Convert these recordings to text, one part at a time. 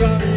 everybody.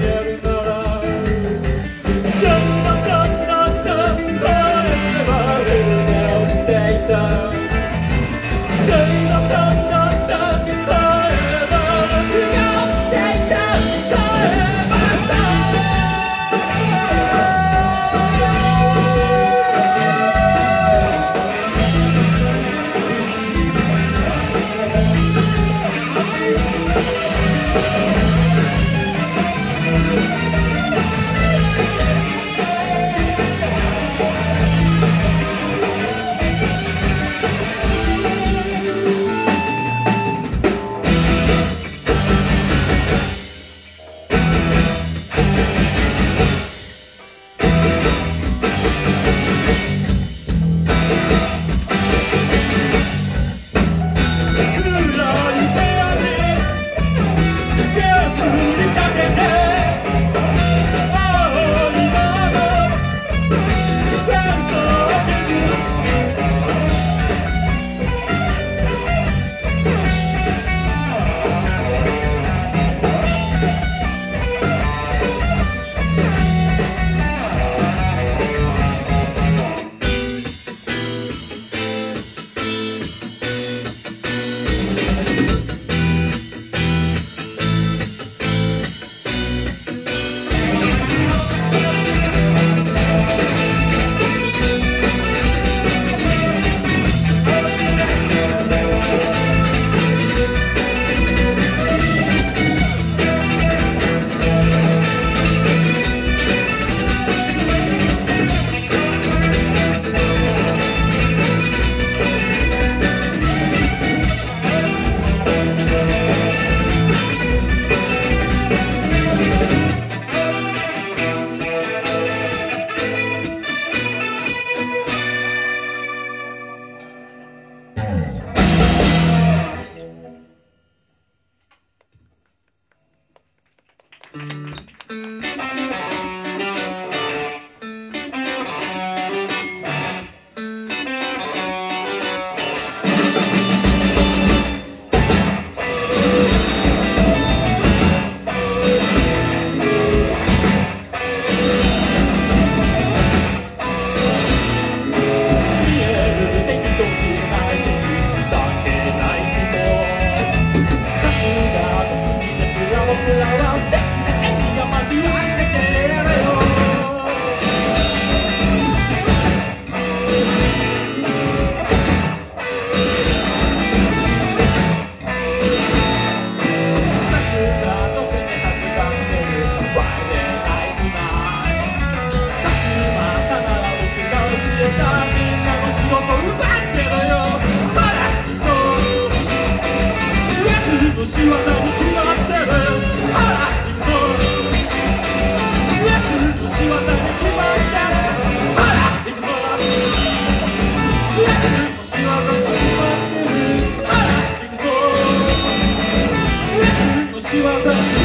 仕業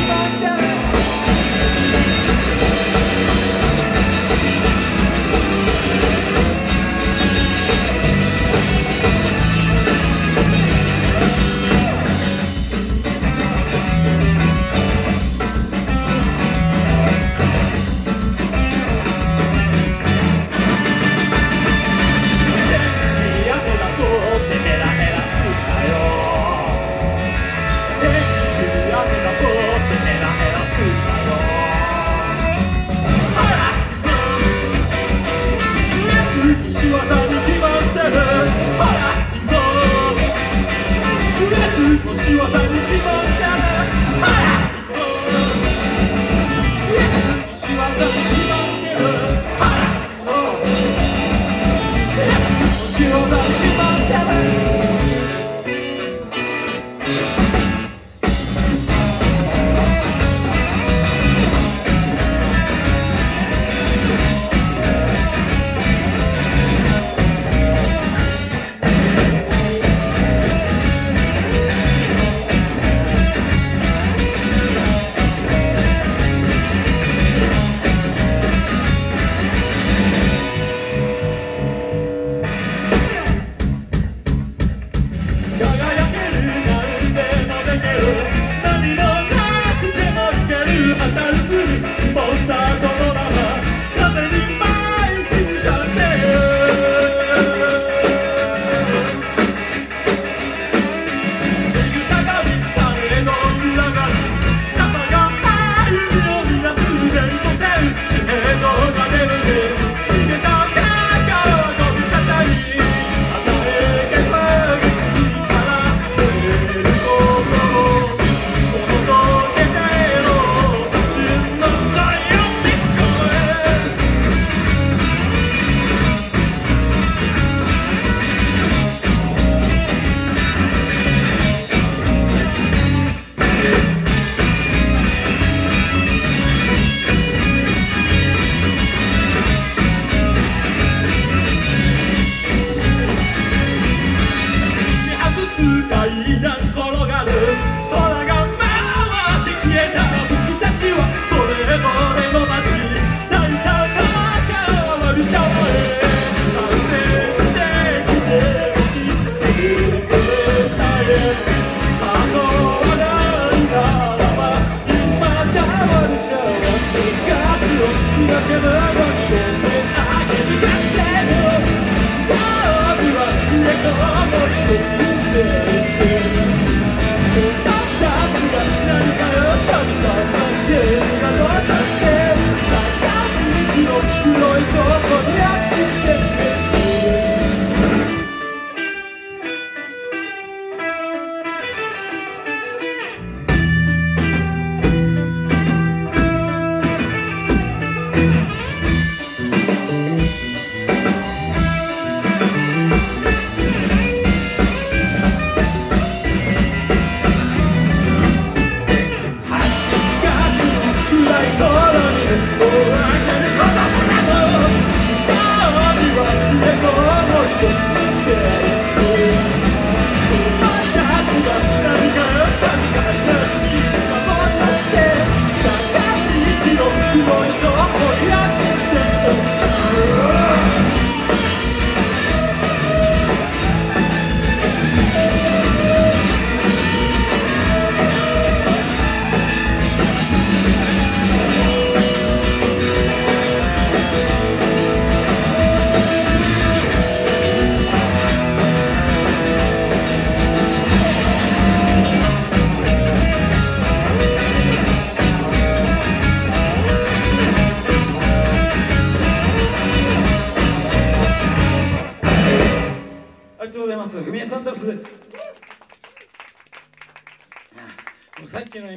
自个一样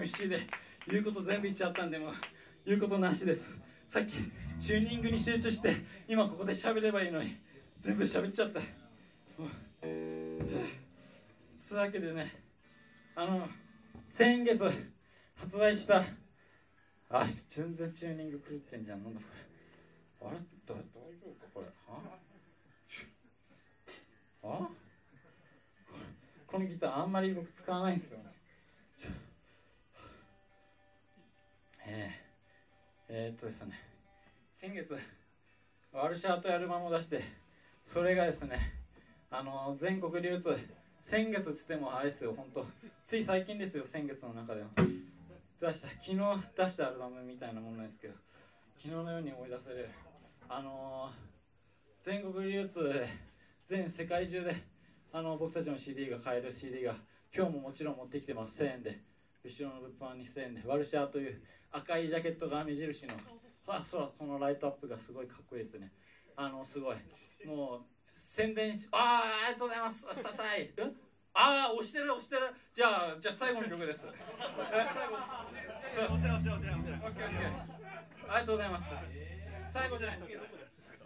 MC で言うこと全部言っちゃったんで、もう言うことなしです。さっきチューニングに集中して、今ここで喋ればいいのに、全部喋っちゃった。もうそういうわけでね、あの、先月発売したあ全然チューニング狂ってんじゃんなんだこれ。あれ？だ大丈夫か？これ。はあ？このギターあんまり僕使わないんですよね。とですね先月ワルシャートアルバムを出してそれがですねあの全国流通先月つってもあれですよ本当。つい最近ですよ先月の中では。出した昨日出したアルバムみたいなもんなんですけど昨日のように思い出せる。あの、全国流通で全世界中であの僕たちの CD が買える CD が今日ももちろん持ってきてます。1000円で。後ろの物販に1000円でワルシャーという赤いジャケットが目印のあそうそのライトアップがすごいかっこいいですね。あのすごい。もう宣伝しああありがとうございます。ささい。ああ押してる押してる。じゃあじゃあ最後の曲です。え最後。押せ押せ押せ押せありがとうございます。最後じゃないですか？